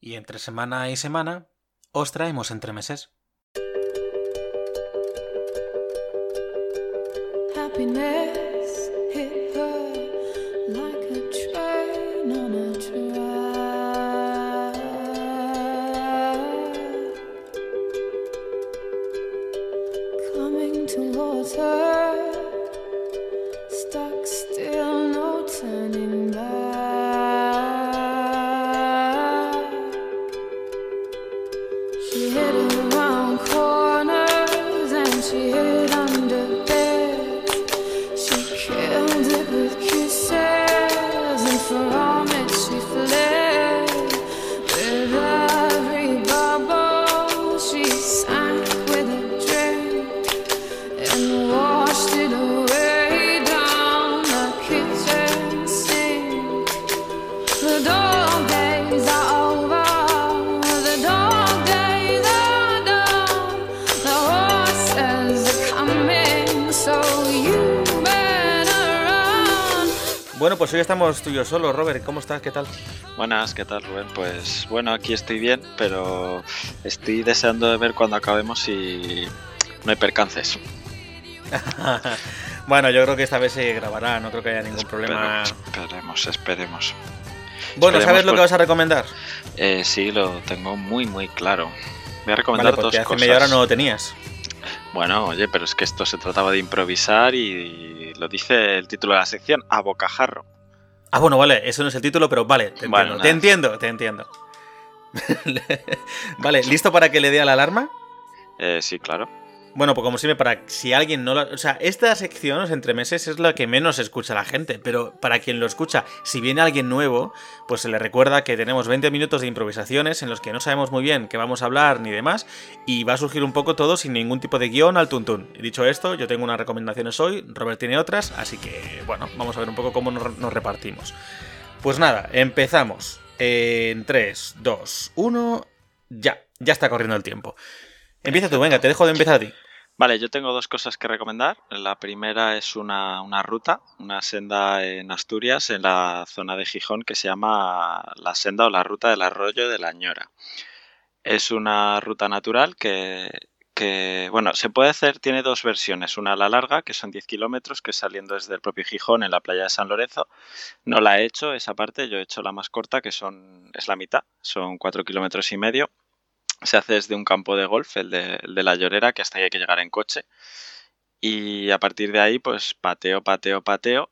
Y entre semana y semana os traemos entre meses. Happiness pues hoy estamos tú y yo solos, Robert. ¿Cómo estás? ¿Qué tal? Buenas, ¿qué tal Rubén? Pues bueno, aquí estoy bien, pero estoy deseando de ver cuando acabemos si no hay percances. bueno, yo creo que esta vez se grabará, no creo que haya ningún problema. Esperemos, esperemos. Bueno, esperemos ¿sabes lo que vas a recomendar? Eh, sí, lo tengo muy, muy claro. Voy a Vale, recomendar porque dos hace cosas. media hora no lo tenías. Bueno, oye, pero es que esto se trataba de improvisar y lo dice el título de la sección, a bocajarro. Ah, bueno, vale, eso no es el título, pero vale, te entiendo, Bueno, te entiendo, te entiendo. vale, ¿listo para que le dé a la alarma? Eh, sí, claro. Bueno, pues como siempre, para si alguien no lo... O sea, esta sección, los entremeses, es la que menos escucha la gente, pero para quien lo escucha, si viene alguien nuevo, pues se le recuerda que tenemos 20 minutos de improvisaciones en los que no sabemos muy bien qué vamos a hablar ni demás, y va a surgir un poco todo sin ningún tipo de guion al tuntún. Dicho esto, yo tengo unas recomendaciones hoy, Robert tiene otras, así que, bueno, vamos a ver un poco cómo nos, nos repartimos. Pues nada, empezamos. En 3, 2, 1, ya, ya está corriendo el tiempo. Empieza tú, venga, te dejo de empezar a ti. Vale, yo tengo dos cosas que recomendar. La primera es una, una ruta, una senda en Asturias, en la zona de Gijón, que se llama la senda o la ruta del arroyo de la Ñora. Es una ruta natural que, que, bueno, se puede hacer, tiene dos versiones. Una la larga, que son 10 kilómetros, que saliendo desde el propio Gijón, en la playa de San Lorenzo. No la he hecho, esa parte, yo he hecho la más corta, que son, es la mitad, son 4 kilómetros y medio se hace desde un campo de golf, el de, la llorera, que hasta ahí hay que llegar en coche. Y a partir de ahí, pues pateo, pateo, pateo,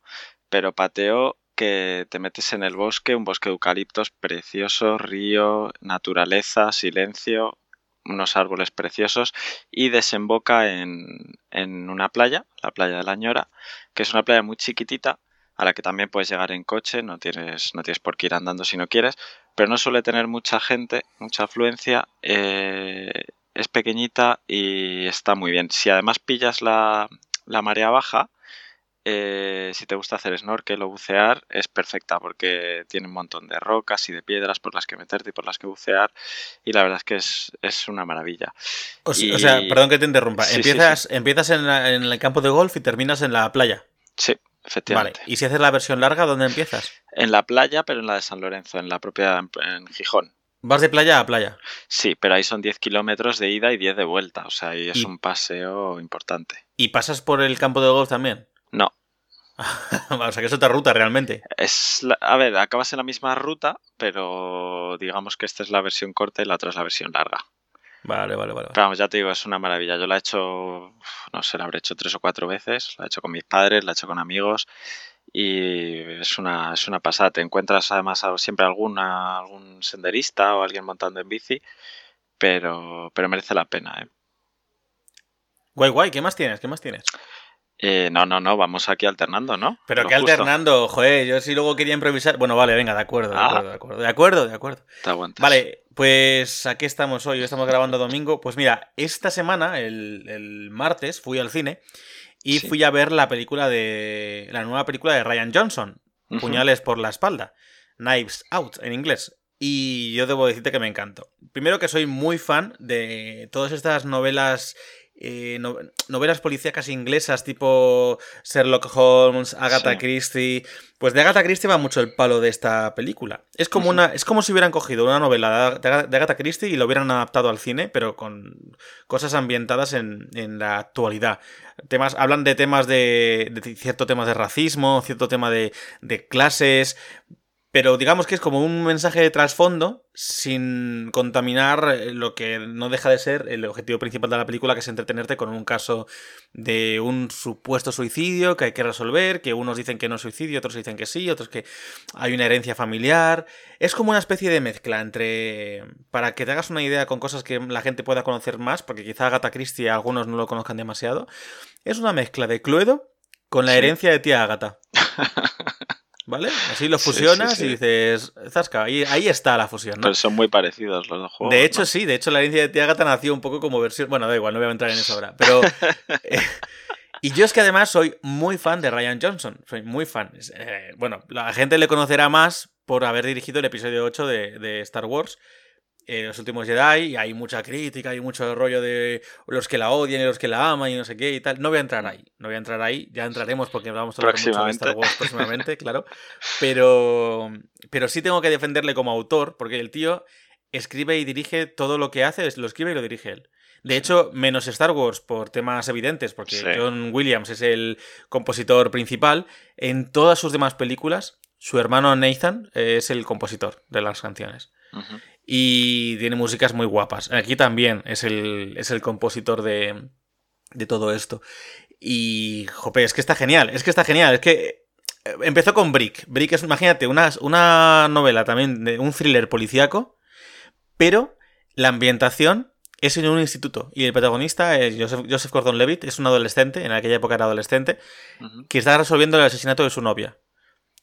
pero pateo que te metes en el bosque, un bosque de eucaliptos precioso, río, naturaleza, silencio, unos árboles preciosos y desemboca en, en una playa, la playa de la Ñora, que es una playa muy chiquitita a la que también puedes llegar en coche, no tienes, no tienes por qué ir andando si no quieres, pero no suele tener mucha gente, mucha afluencia, eh, es pequeñita y está muy bien. Si además pillas la, la marea baja, eh, si te gusta hacer snorkel o bucear, es perfecta porque tiene un montón de rocas y de piedras por las que meterte y por las que bucear y la verdad es que es, es una maravilla. O, s- Y- o sea, perdón que te interrumpa. Sí, sí, empiezas empiezas en, la- en el campo de golf y terminas en la playa. Sí, Vale. efectivamente. Y si haces la versión larga, ¿dónde empiezas? En la playa, pero en la de San Lorenzo, en la propia en- en Gijón. Vas de playa a playa. Sí, pero ahí son 10 kilómetros de ida y 10 de vuelta, o sea, ahí es Y- un paseo importante. ¿Y pasas por el campo de golf también? No, o sea, que es otra ruta realmente. es la- a ver, acabas en la misma ruta, pero digamos que esta es la versión corta y la otra es la versión larga. Vale, vale, vale. Pero vamos, ya te digo, es una maravilla. Yo la he hecho, no sé, la habré hecho tres o cuatro veces. La he hecho con mis padres, la he hecho con amigos y es una, es una pasada. Te encuentras además siempre alguna, algún senderista o alguien montando en bici, pero, pero merece la pena. ¿eh? Guay, guay, ¿qué más tienes? ¿Qué más tienes? Eh, no, no, no, vamos aquí alternando, ¿no? Pero Lo que justo. alternando, joder, yo si luego quería improvisar. Bueno, vale, venga, de acuerdo, de Ah. acuerdo, de acuerdo, de acuerdo, de acuerdo. Te aguantas. Vale, pues aquí estamos hoy, estamos grabando domingo. Pues mira, esta semana, el, el martes, fui al cine y Sí. fui a ver la película de. la nueva película de Ryan Johnson. Puñales por la espalda. Knives Out en inglés. Y yo debo decirte que me encantó. Primero que soy muy fan de todas estas novelas eh, no- novelas policíacas inglesas tipo Sherlock Holmes, Agatha Sí. Christie. Pues de Agatha Christie va mucho el palo de esta película. Es como, una, es como si hubieran cogido una novela de Agatha Christie y lo hubieran adaptado al cine, pero con cosas ambientadas en, en la actualidad. Temas, hablan de temas de, de cierto tema de racismo, cierto tema de, de clases, pero digamos que es como un mensaje de trasfondo sin contaminar eh, lo que no deja de ser el objetivo principal de la película, que es entretenerte con un caso de un supuesto suicidio que hay que resolver, que unos dicen que no es suicidio, otros dicen que sí, otros que hay una herencia familiar. Es como una especie de mezcla entre... Para que te hagas una idea con cosas que la gente pueda conocer más, porque quizá Agatha Christie algunos no lo conozcan demasiado, es una mezcla de Cluedo con la herencia de tía Agatha. ¿Vale? Así lo Sí, sí, fusionas y dices, zasca, ahí, ahí está la fusión, ¿no? Pero son muy parecidos los dos juegos. De hecho, ¿no? sí, de hecho la herencia de tía Agatha nació un poco como versión. Bueno, da igual, no voy a entrar en eso ahora. Pero. eh, y yo es que además soy muy fan de Ryan Johnson. Soy muy fan. Eh, bueno, la gente le conocerá más por haber dirigido el episodio 8 de, de Star Wars. Eh, los últimos Jedi, y hay mucha crítica, hay mucho rollo de los que la odian y los que la aman y no sé qué y tal. No voy a entrar ahí, no voy a entrar ahí, ya entraremos porque vamos a hablar mucho de Star. Wars próximamente, claro. Pero, pero sí tengo que defenderle como autor, porque el tío escribe y dirige todo lo que hace, es- lo escribe y lo dirige él. De hecho, menos Star Wars por temas evidentes, porque Sí. John Williams es el compositor principal, en todas sus demás películas, su hermano Nathan es el compositor de las canciones. Y tiene músicas muy guapas. Aquí también es el, es el compositor de, de todo esto. Y, jope, es que está genial, es que está genial, es que eh, empezó con Brick. Brick es, imagínate, una, una novela también de un thriller policíaco, pero la ambientación es en un instituto. Y el protagonista es Joseph, Joseph Gordon-Levitt, es un adolescente, en aquella época era adolescente, que está resolviendo el asesinato de su novia.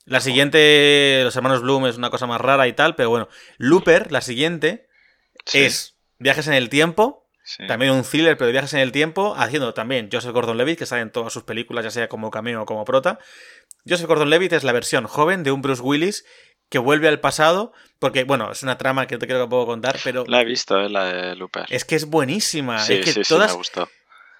La siguiente, Los Hermanos Bloom, es una cosa más rara y tal, pero bueno. Looper, la siguiente, Sí, es viajes en el tiempo, sí. también un thriller, pero de viajes en el tiempo, haciendo también Joseph Gordon-Levitt, que sale en todas sus películas, ya sea como cameo o como prota. Joseph Gordon-Levitt es la versión joven de un Bruce Willis que vuelve al pasado, porque, bueno, es una trama que no te creo que puedo contar, pero La he visto, eh, la de Looper. es que es buenísima. sí, es que sí, sí, todas, me gustó.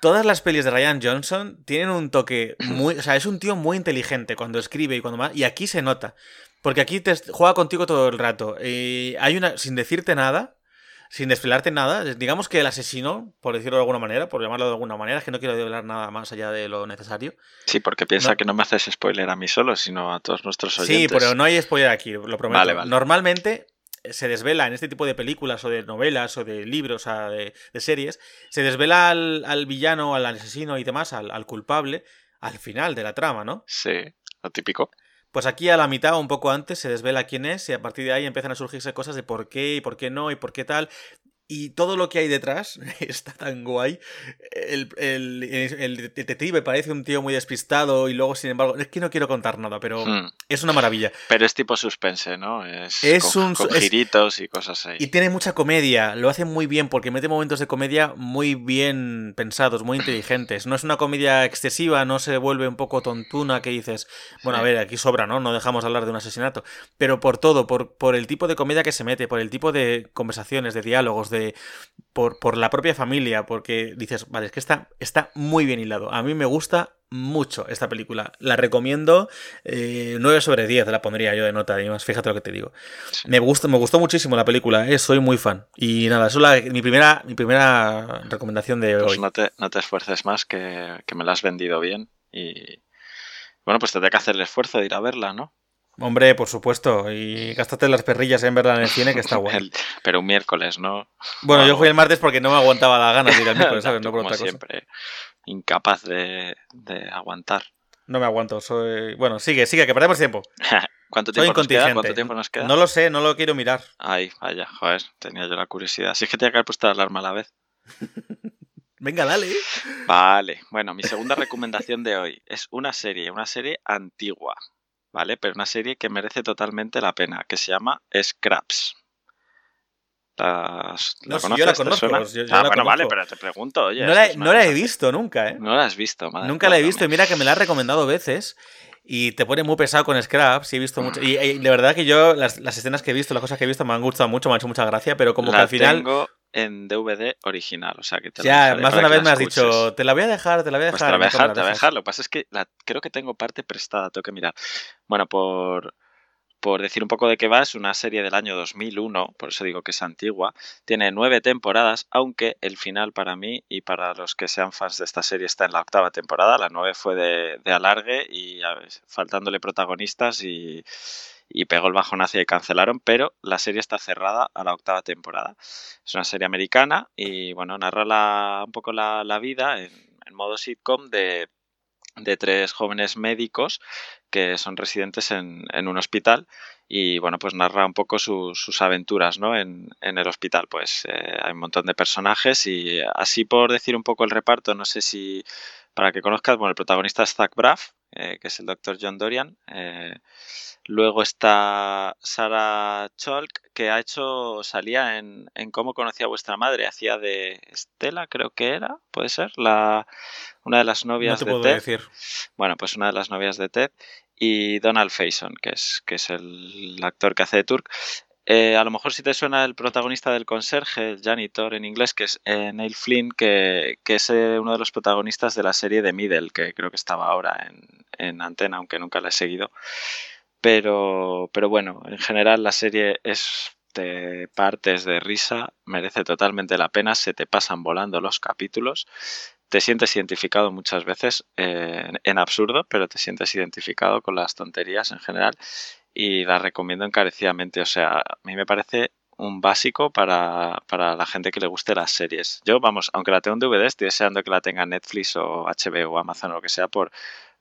Todas las pelis de Ryan Johnson tienen un toque muy. O sea, es un tío muy inteligente cuando escribe y cuando más. Y aquí se nota. Porque aquí te juega contigo todo el rato. Y hay una. Sin decirte nada. Sin desfilarte nada. Digamos que el asesino, por decirlo de alguna manera, por llamarlo de alguna manera, es que no quiero hablar nada más allá de lo necesario. Sí, porque piensa No. que no me haces spoiler a mí solo, sino a todos nuestros oyentes. Sí, pero no hay spoiler aquí, lo prometo. Vale, vale. Normalmente se desvela en este tipo de películas o de novelas o de libros, o sea, de, de series, se desvela al, al villano, al asesino y demás, al, al culpable, al final de la trama, ¿no? Sí, lo típico. Pues aquí a la mitad o un poco antes se desvela quién es y a partir de ahí empiezan a surgirse cosas de por qué y por qué no y por qué tal. Y todo lo que hay detrás está tan guay. El, el- el detective parece un tío muy despistado y luego, sin embargo, es que no quiero contar nada, pero Hmm. es una maravilla. Pero es tipo suspense, ¿no? Es, Es con, un- con es- giritos y cosas ahí. Y tiene mucha comedia, lo hace muy bien porque mete momentos de comedia muy bien pensados, muy inteligentes. No es una comedia excesiva, no se vuelve un poco tontuna que dices, bueno, a Sí. ver, aquí sobra, ¿no? No dejamos hablar de un asesinato. Pero por todo, por, por el tipo de comedia que se mete, por el tipo de conversaciones, de diálogos, de por, por la propia familia, porque dices, vale, es que está, está muy bien hilado. A mí me gusta mucho esta película. La recomiendo eh, 9 sobre 10, la pondría yo de nota, y más, fíjate lo que te digo. Me gusta, me gustó muchísimo la película, eh, soy muy fan. Y nada, eso es la- mi, primera, mi primera recomendación de Pues hoy. no te, no te esfuerces más, que, que me la has vendido bien. Y bueno, pues tendré que hacer el esfuerzo de ir a verla, ¿no? Hombre, por supuesto, y gástate las perrillas en verla en el cine, que está guay. Pero un miércoles, ¿no? Bueno, yo fui el martes porque no me aguantaba la gana de ir al miércoles, ¿sabes? No por como otra cosa. siempre, incapaz de, de aguantar. No me aguanto, soy... Bueno, sigue, sigue, que perdemos tiempo. ¿Cuánto Soy tiempo nos queda? ¿Cuánto tiempo nos queda? No lo sé, no lo quiero mirar. Ay, vaya, joder, tenía yo la curiosidad. Si es que tenía que haber puesto la alarma a la vez. Venga, dale. Vale, bueno, mi segunda recomendación de hoy es una serie, una serie antigua, ¿vale? Pero una serie que merece totalmente la pena, que se llama Scraps. ¿Las, No, sí, yo conoces? la ¿Te conozco, suena? yo- yo ah, la bueno, vale, pero te pregunto, oye. No la, no la he visto nunca, ¿eh? No la has visto, madre. Nunca la he visto y mira que me la has recomendado veces y te pone muy pesado con Scraps y he visto mucho. Y, y de verdad que yo las, las escenas que he visto, las cosas que he visto me han gustado mucho, me han hecho mucha gracia, pero como la que al final tengo en DVD original. O sea que te Ya, más de una vez me has escuches. dicho, te la voy a dejar, te la voy a Pues dejar. te la voy a dejar, te la voy a dejar. Lo que pasa es que la, creo que tengo parte prestada, tengo que mirar. Bueno, por, por decir un poco de qué va, es una serie del año 2001, por eso digo que es antigua. Tiene nueve temporadas, aunque el final para mí y para los que sean fans de esta serie está en la octava temporada. La nueve fue de, de alargue y a ver, faltándole protagonistas y, y pegó el bajonazo y cancelaron, pero la serie está cerrada a la octava temporada. Es una serie americana y bueno, narra la- un poco la, la vida en, modo sitcom de, de tres jóvenes médicos que son residentes en, en un hospital y bueno, pues narra un poco su- sus aventuras ¿no? en, en el hospital. Pues eh, hay un montón de personajes y así por decir un poco el reparto, no sé si para que conozcas, bueno, el protagonista es Zach Braff, eh, que es el doctor John Dorian. eh, Luego está Sarah Chalk, que ha hecho, salía en, en Cómo conocía a vuestra madre, hacía de Estela, creo que era, puede ser, la, una de las No novias te de puedo Ted. decir. Bueno, pues una de las novias de Ted. Y Donald Faison, que es, que es el actor que hace de Turk. Eh, a lo mejor si te suena el protagonista del conserje, el janitor en inglés, que es eh, Neil Flynn, que, es eh, uno de los protagonistas de la serie de Middle, que creo que estaba ahora en, en antena, aunque nunca la he seguido. Pero, pero bueno, en general la serie es de partes de risa, merece totalmente la pena, se te pasan volando los capítulos, te sientes identificado muchas veces en absurdo, pero te sientes identificado con las tonterías en general y la recomiendo encarecidamente. O sea, a mí me parece un básico para, para la gente que le guste las series. Yo, vamos, aunque la tengo en DVD, estoy deseando que la tenga Netflix o HBO o Amazon o lo que sea por,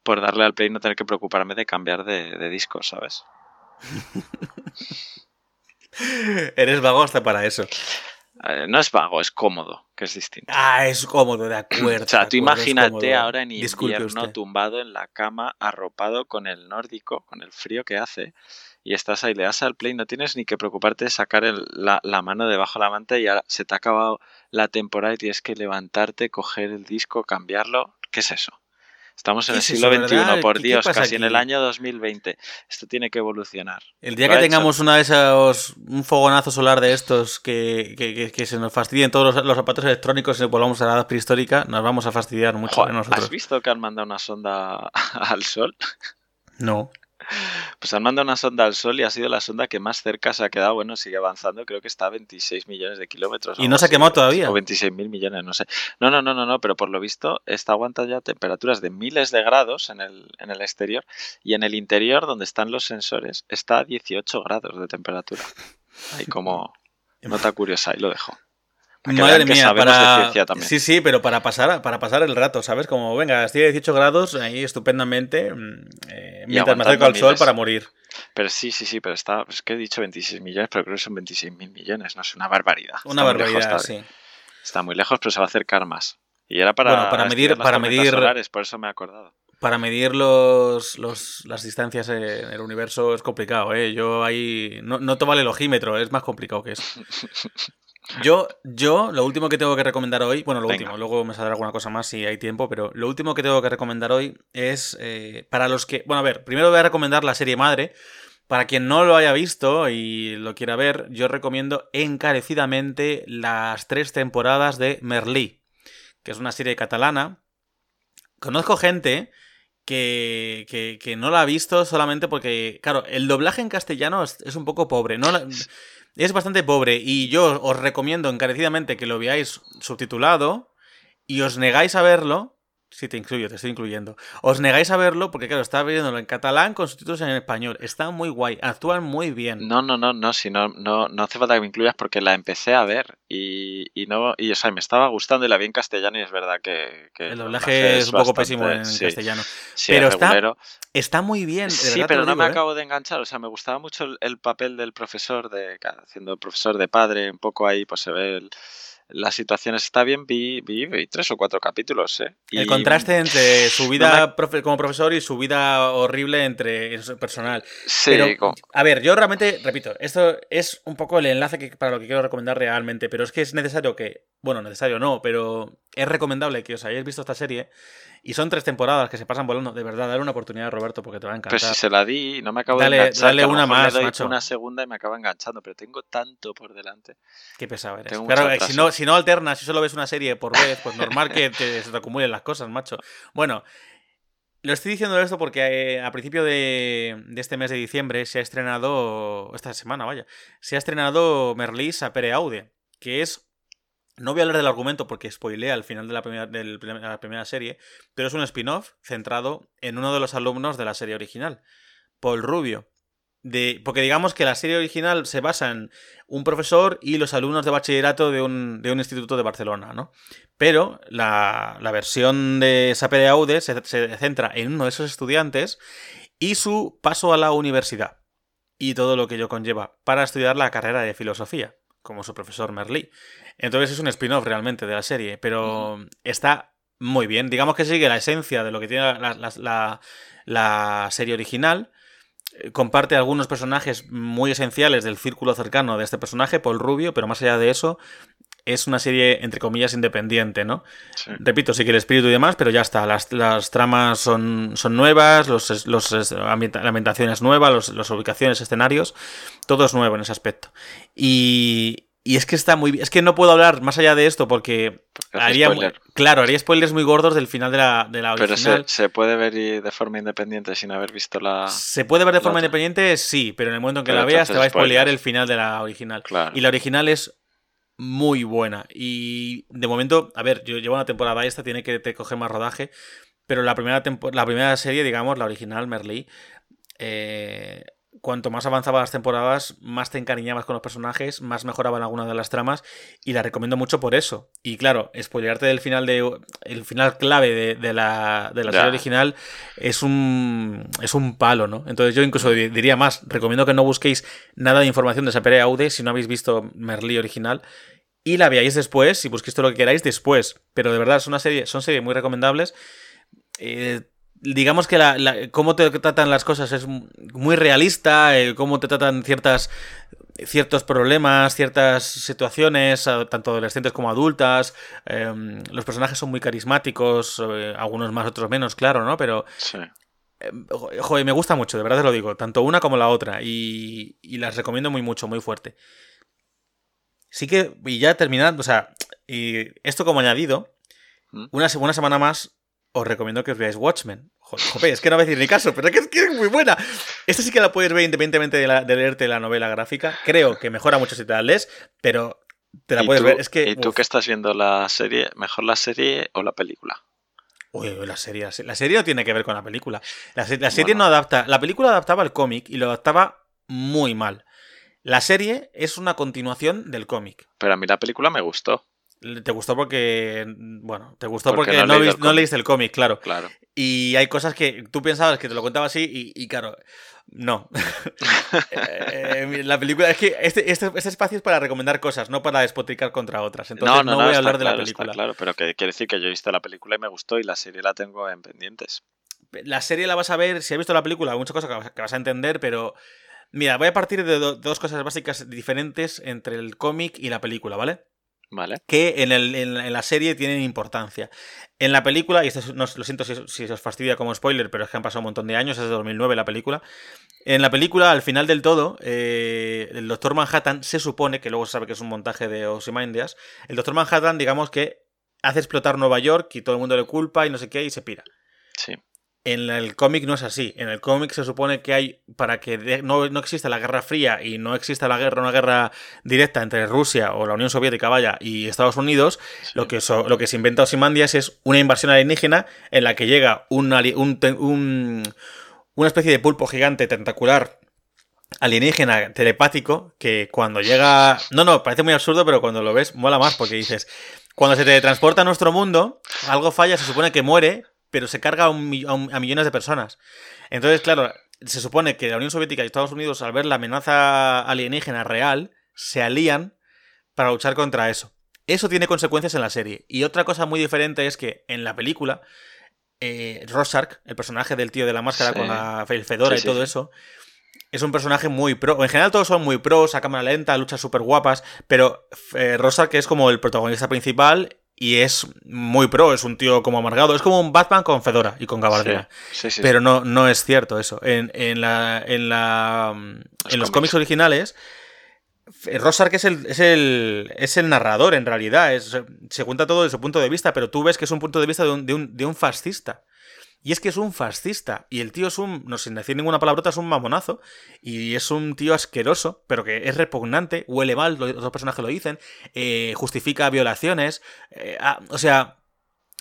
por darle al play y no tener que preocuparme de cambiar de, de disco, ¿sabes? Eres vago hasta para eso. Eh, no es vago, es cómodo, que es distinto. Ah, es cómodo, de acuerdo. O sea, tú acuerdo, imagínate ahora en Disculpe invierno usted. tumbado en la cama, arropado con el nórdico, con el frío que hace, y estás ahí, le das al play, no tienes ni que preocuparte de sacar el- la, la mano debajo de la manta y ahora se te ha acabado la temporada y tienes que levantarte, coger el disco, cambiarlo. ¿Qué es eso? Estamos en ¿Qué el siglo eso, XXI, por ¿Qué- qué Dios, casi en el año 2020. Esto tiene que evolucionar. El día que hecho. tengamos una de esos, un fogonazo solar de estos que, que, que- que se nos fastidien todos los, los zapatos electrónicos y volvamos a la edad prehistórica, nos vamos a fastidiar mucho nosotros. ¿Has visto que han mandado una sonda al Sol? No. Pues han mandado una sonda al Sol y ha sido la sonda que más cerca se ha quedado. Bueno, sigue avanzando, creo que está a 26 millones de kilómetros. ¿Y no se ha quemado todavía? O 26 mil millones, no sé. No, no, no, no, no, pero por lo visto está aguantando ya temperaturas de miles de grados en el, en el exterior y en el interior, donde están los sensores, está a 18 grados de temperatura. Ahí como nota curiosa, ahí lo dejo. Que Madre que mía, de para... Sí, sí, pero para pasar, para pasar el rato, ¿sabes? Como, venga, estoy a 18 grados, ahí estupendamente, mm, eh, mientras me acerco al sol miles. para morir. Pero sí, sí, sí, pero está, es que he dicho 26 millones, pero creo que son 26 mil millones, no es una barbaridad. Una Está lejos barbaridad, todavía. sí. Está muy lejos, pero se va a acercar más. Y era para, Bueno, para medir- para medir- solares, por eso me he acordado. Para medir los, los- las distancias en el universo es complicado, ¿eh? Yo ahí... No, no te vale el ojímetro, es más complicado que eso. Yo, yo, lo último que tengo que recomendar hoy, bueno, lo Venga. último, luego me saldrá alguna cosa más si hay tiempo, pero lo último que tengo que recomendar hoy es eh, para los que, bueno, a ver, primero voy a recomendar la serie madre. Para quien no lo haya visto y lo quiera ver, yo recomiendo encarecidamente las tres temporadas de Merlí, que es una serie catalana. Conozco gente que, que, que no la ha visto solamente porque, claro, el doblaje en castellano es, es un poco pobre. No la- es bastante pobre y yo os recomiendo encarecidamente que lo veáis subtitulado y os negáis a verlo. Sí, te incluyo, te estoy incluyendo. Os negáis a verlo porque, claro, está viéndolo en catalán con subtítulos en español. Está muy guay, actúan muy bien. No, no, no, no, si no, no, no hace falta que me incluyas porque la empecé a ver y, y no, y o sea, me estaba gustando y la vi en castellano y es verdad que, que el doblaje es un poco bastante- pésimo en sí, castellano. sí, pero es está. Está muy bien. de Sí, pero no digo, me ¿eh? acabo de enganchar. O sea, me gustaba mucho el, el papel del profesor, de haciendo profesor de padre, un poco ahí, pues se ve el- las situaciones. Está bien, vi, vi, vi tres o cuatro capítulos, ¿eh? El contraste entre su vida No profe- como profesor y su vida horrible entre personal. Sí, Pero, como- a ver, yo realmente, repito, esto es un poco el enlace que, para lo que quiero recomendar realmente, pero es que es necesario que, bueno, necesario no, pero es recomendable que os hayáis visto esta serie. Y son tres temporadas que se pasan volando. De verdad, dale una oportunidad a Roberto porque te va a encantar. Pero si se la di, no me acabo Dale- de enganchar. dale a una le más, doy macho. Una segunda y me acaba enganchando, pero tengo tanto por delante. Qué pesado eres. Tengo Claro, eh, si no, si no alternas, si solo ves una serie por vez, pues normal que te, se te acumulen las cosas, macho. Bueno, lo estoy diciendo esto porque eh, a principio de, de este mes de diciembre se ha estrenado, esta semana, vaya, se ha estrenado Merlí Sapere Aude, que es, no voy a hablar del argumento porque spoilea al final de la primera, serie, pero es un spin-off centrado en uno de los alumnos de la serie original, Paul Rubio. De, porque digamos que la serie original se basa en un profesor y los alumnos de bachillerato de un, de un instituto de Barcelona, ¿no? Pero la, la versión de Sapere Aude se, se centra en uno de esos estudiantes y su paso a la universidad y todo lo que ello conlleva para estudiar la carrera de filosofía, como su profesor Merlí. Entonces es un spin-off realmente de la serie, pero está muy bien. Digamos que sigue la esencia de lo que tiene la, la- la- la serie original. Eh, Comparte algunos personajes muy esenciales del círculo cercano de este personaje, Paul Rubio, pero más allá de eso, es una serie, entre comillas, independiente, ¿no? Sí. Repito, sí que el espíritu y demás, pero ya está. Las, las tramas son, son nuevas, los, los, la ambientación es nueva, los, las ubicaciones, escenarios, todo es nuevo en ese aspecto. Y, y es que está muy bien. Es que no puedo hablar más allá de esto porque haría. spoiler. Claro, haría spoilers muy gordos del final de la, de la Pero original. se, se puede ver de forma independiente sin haber visto la. ¿Se puede ver de forma otra. independiente? Sí, pero en el momento en que Pero la veas te va a spoilear spoilers. el final de la original. Claro. Y la original es muy buena. Y de momento, a ver, yo llevo una temporada esta, tiene que te coger más rodaje. Pero la primera, la primera serie, digamos, la original, Merlí, eh, cuanto más avanzaban las temporadas, más te encariñabas con los personajes, más mejoraban algunas de las tramas. Y la recomiendo mucho por eso. Y claro, spoilearte del final de. El final clave de, de la, de la serie original es un. es un palo, ¿no? Entonces yo incluso di- diría más, recomiendo que no busquéis nada de información de Sapere Aude si no habéis visto Merlí original. Y la veáis después, si busquéis todo lo que queráis después. Pero de verdad, es una serie, son series muy recomendables. Eh, digamos que la, la- cómo te tratan las cosas es muy realista, eh, cómo te tratan ciertas ciertos problemas, ciertas situaciones, tanto adolescentes como adultas. eh, los personajes son muy carismáticos, eh, algunos más, otros menos, claro, ¿no? Pero Sí. jo- joder, me gusta mucho, de verdad te lo digo, tanto una como la otra. Y, y las recomiendo muy mucho, muy fuerte. Sí que, y ya terminando, o sea, y esto como añadido, ¿Mm? una, una semana más os recomiendo que os veáis Watchmen. Joder, joder, es que no voy a decir ni caso, pero es que, es que es muy buena. Esta sí que la puedes ver independientemente de, la- de leerte la novela gráfica. Creo que mejora mucho si te la lees, pero te la ¿Y puedes tú- ver. Es que. ¿Y tú uf. que estás viendo la serie, mejor la serie o la película? Uy, la serie, la se- la serie no tiene que ver con la película. La, se- la serie Bueno. no adapta. La película adaptaba el cómic y lo adaptaba muy mal. La serie es una continuación del cómic. Pero a mí la película me gustó, Te gustó porque. Bueno, te gustó Porque porque, no no, no leíste el cómic, claro. claro. Y hay cosas que tú pensabas que te lo contaba así y, y claro, no. Eh, la película, es que este, este, este espacio es para recomendar cosas, no para despotricar contra otras. Entonces no, voy a hablar de la claro, película. claro, pero que quiere decir que yo he visto la película y me gustó y la serie la tengo en pendientes. La serie la vas a ver, si has visto la película, hay muchas cosas que vas, que vas a entender, pero... Mira, voy a partir de do- dos cosas básicas diferentes entre el cómic y la película, ¿vale? ¿Vale? que en, el- en la- en la serie tienen importancia. En la película, y esto es- no, lo siento si, si os fastidia como spoiler, pero es que han pasado un montón de años, es de 2009 la película. En la película, al final del todo, eh, el Doctor Manhattan se supone, que luego se sabe que es un montaje de Ozymandias, el Doctor Manhattan, digamos que hace explotar Nueva York y todo el mundo le culpa y no sé qué, y se pira. Sí. En el cómic no es así. En el cómic se supone que hay, para que de- no, no exista la Guerra Fría y no exista la guerra, una guerra directa entre Rusia o la Unión Soviética, vaya, y Estados Unidos, sí. lo, que so- lo que se inventa Ozymandias es una invasión alienígena en la que llega un, un un- una especie de pulpo gigante tentacular alienígena telepático que cuando llega... No, no, parece muy absurdo, pero cuando lo ves mola más porque dices, cuando se teletransporta a nuestro mundo, algo falla, se supone que muere, pero se carga a, un a un- a millones de personas. Entonces, claro, se supone que la Unión Soviética y Estados Unidos, al ver la amenaza alienígena real, se alían para luchar contra eso. Eso tiene consecuencias en la serie. Y otra cosa muy diferente es que en la película, eh, Rorschach, el personaje del tío de la máscara Sí. con la el fedora Sí, y todo eso, es un personaje muy pro. En general todos son muy pros, a cámara lenta, luchas súper guapas, pero eh, Rorschach es como el protagonista principal y es muy pro, es un tío como amargado, es como un Batman con Fedora y con gabardina. Sí, sí, sí. Pero no, no es cierto eso. En, en la, en, la, en los cómics. cómics originales, Rorschach es el, es el, es el narrador en realidad. Es, se cuenta todo desde su punto de vista, pero tú ves que es un punto de vista de un, de un, de un fascista. Y es que es un fascista. Y el tío es un, no sin decir ninguna palabrota, es un mamonazo. Y es un tío asqueroso, pero que es repugnante, huele mal, lo- otros personajes lo dicen, eh, justifica violaciones. eh, ah, o sea,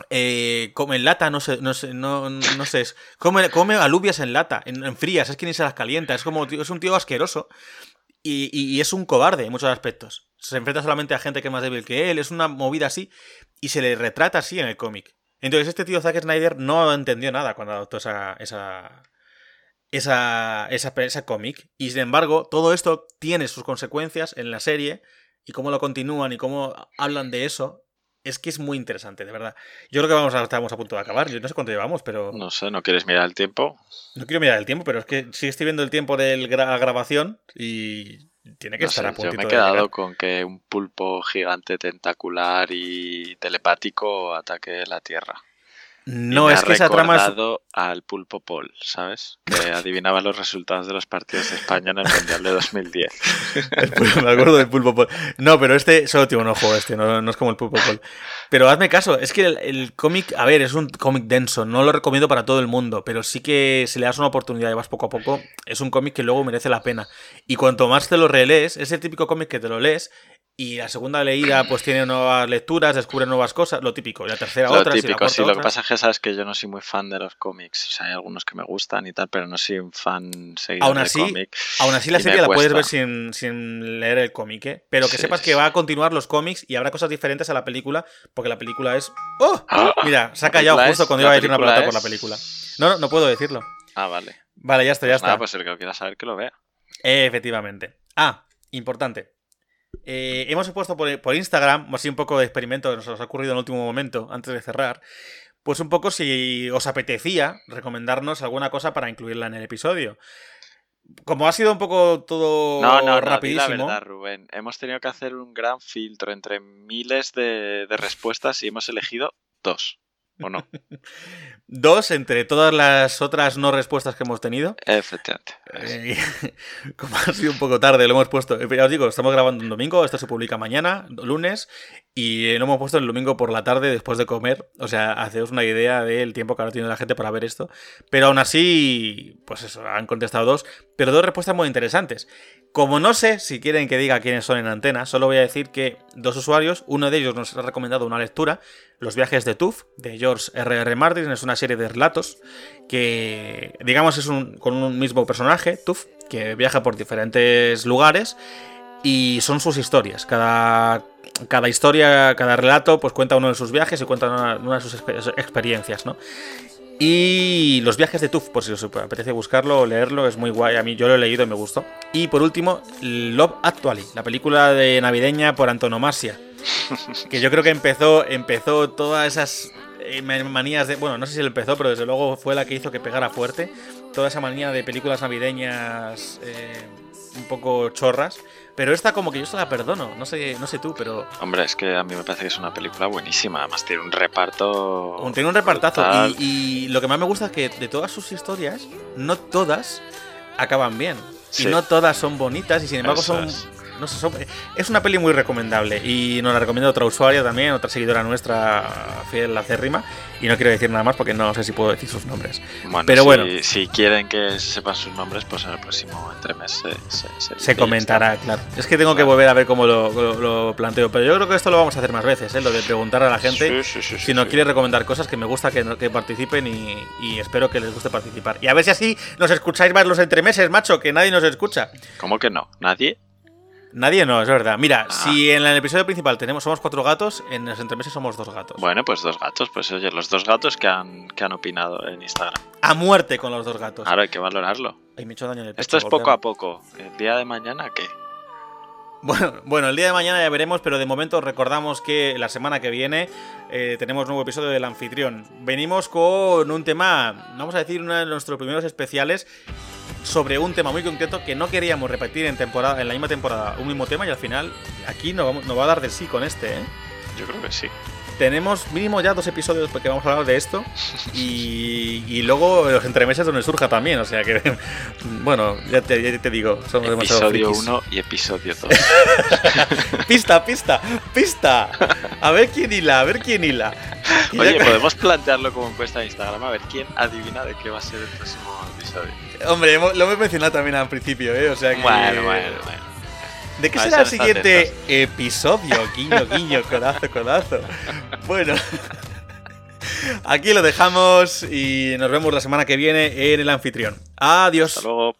eh, come en lata, no sé, no sé, no, no sé. Come, come alubias en lata, en, frías, es que ni se las calienta. Es como, es un tío asqueroso. Y, y- y es un cobarde en muchos aspectos. Se enfrenta solamente a gente que es más débil que él, es una movida así. Y se le retrata así en el cómic. Entonces, este tío Zack Snyder no entendió nada cuando adoptó esa. esa. esa. esa, esa cómic. Y sin embargo, todo esto tiene sus consecuencias en la serie. Y cómo lo continúan y cómo hablan de eso. Es que es muy interesante, de verdad. Yo creo que vamos a, estamos a punto de acabar. Yo no sé cuánto llevamos, pero. No sé, ¿no quieres mirar el tiempo? No quiero mirar el tiempo, pero es que sí estoy viendo el tiempo de la grabación y tiene que No estar sé, a yo me he quedado con que un pulpo gigante tentacular y telepático ataque la Tierra. No, me es ha que esa trama es... al pulpo Paul, ¿sabes? Que adivinaba los resultados de los partidos de España en el Mundial de 2010. el pulpo- me acuerdo del pulpo Paul. No, pero este solo tiene un ojo, este, no, no es como el pulpo Paul. Pero hazme caso, es que el, el cómic, a ver, es un cómic denso, no lo recomiendo para todo el mundo, pero sí que si le das una oportunidad y vas poco a poco, es un cómic que luego merece la pena. Y cuanto más te lo relees, es el típico cómic que te lo lees y la segunda leída pues tiene nuevas lecturas, descubre nuevas cosas, lo típico, y la tercera Lo otras y la típico, cuarta sí. Lo que pasa es que sabes que yo no soy muy fan de los cómics. O sea, hay algunos que me gustan y tal, pero no soy un fan seguidor Aún del así, cómic. Aún así, la serie la puedes ver sin, sin leer el cómic, ¿eh? Pero que Sí, sepas que va a continuar los cómics y habrá cosas diferentes a la película, porque la película es. ¡Oh! Ah, Mira, se ha ¿la callado justo es? cuando ¿La iba a decir una palabra por la película. No, no, no puedo decirlo. Ah, vale. Vale, ya está, ya Pues está. nada, pues el que lo quiera saber que lo vea. Eh, efectivamente. Ah, importante. Eh, hemos puesto por, por Instagram, así un poco de experimento que nos ha ocurrido en el último momento, antes de cerrar. Pues un poco si os apetecía recomendarnos alguna cosa para incluirla en el episodio. Como ha sido un poco todo No, no, no, di la rapidísimo. verdad, Rubén. Hemos tenido que hacer un gran filtro entre miles de, de respuestas y hemos elegido dos. ¿O no? Dos entre todas las otras no respuestas que hemos tenido. Efectivamente. Eh, como ha sido un poco tarde, lo hemos puesto. eh, Ya os digo, estamos grabando un domingo, esto se publica mañana, lunes, y lo hemos puesto el domingo por la tarde después de comer. O sea, haceos una idea del tiempo que ahora tiene la gente para ver esto. Pero aún así, pues eso, han contestado dos, pero dos respuestas muy interesantes. Como no sé si quieren que diga quiénes son en antena, solo voy a decir que dos usuarios, uno de ellos nos ha recomendado una lectura, Los viajes de Tuff, de George R.R. R. Martin, es una serie de relatos que, digamos, es un, con un mismo personaje, Tuff, que viaja por diferentes lugares y son sus historias. Cada, cada historia, cada relato, pues cuenta uno de sus viajes y cuenta una, una de sus exper- experiencias, ¿no? Y los viajes de Tuff, por si os apetece buscarlo o leerlo, es muy guay. A mí yo lo he leído y me gustó. Y por último, Love Actually, la película de navideña por antonomasia. Que yo creo que empezó, empezó todas esas eh, manías de. Bueno, no sé si lo empezó, pero desde luego fue la que hizo que pegara fuerte. Toda esa manía de películas navideñas eh, un poco chorras. Pero esta como que yo se la perdono. No sé, no sé tú, pero Hombre, es que a mí me parece que es una película buenísima. Además, tiene un reparto. Tiene un repartazo. Y, y lo que más me gusta es que de todas sus historias, no todas acaban bien. Sí. Y no todas son bonitas. Y sin embargo Eso son. es. No sé, es una peli muy recomendable. Y nos la recomienda otra usuaria también, otra seguidora nuestra, fiel acérrima. Y no quiero decir nada más porque no sé si puedo decir sus nombres. Bueno, Pero si, bueno. si quieren que sepan sus nombres, pues en el próximo entremes se, se, se comentará, claro. Es que tengo que volver a ver cómo lo, lo- lo planteo. Pero yo creo que esto lo vamos a hacer más veces, ¿eh? Lo de preguntar a la gente. Sí, sí, sí, si nos quiere recomendar cosas que me gusta que, que participen y, y espero que les guste participar. Y a ver si así nos escucháis más los entremeses, macho, que nadie nos escucha. ¿Cómo que no? ¿Nadie? Nadie no, es verdad. Mira, Ah. si en el episodio principal tenemos somos cuatro gatos, en los entremeses somos dos gatos. Bueno, pues dos gatos. Pues oye, los dos gatos que han, que han opinado en Instagram. A muerte con los dos gatos. Ahora hay que valorarlo. Ay, me he hecho daño en el pecho, Esto es poco a poco. ¿El día de mañana qué? Bueno, bueno, el día de mañana ya veremos, pero de momento recordamos que la semana que viene eh, tenemos nuevo episodio del anfitrión. Venimos con un tema, vamos a decir, uno de nuestros primeros especiales sobre un tema muy concreto que no queríamos repetir en temporada, en la misma temporada, un mismo tema y al final aquí nos, vamos- nos va a dar de sí con este, ¿eh? Yo creo que sí. tenemos mínimo ya dos episodios porque vamos a hablar de esto. Y, y luego los entremeses donde surja también. O sea que, bueno, ya te, ya te digo, somos Episodio frikis. 1 y episodio 2. Pista, pista, pista. A ver quién hila, a ver quién hila. Oye, podemos plantearlo como encuesta de Instagram, a ver quién adivina de qué va a ser el próximo episodio. Hombre, hemos- lo hemos mencionado también al principio, ¿eh? O sea que. Bueno, bueno, bueno. ¿De qué será el siguiente episodio? Guiño, guiño, codazo, codazo. Bueno. Aquí lo dejamos y nos vemos la semana que viene en el anfitrión. Adiós. Hasta luego.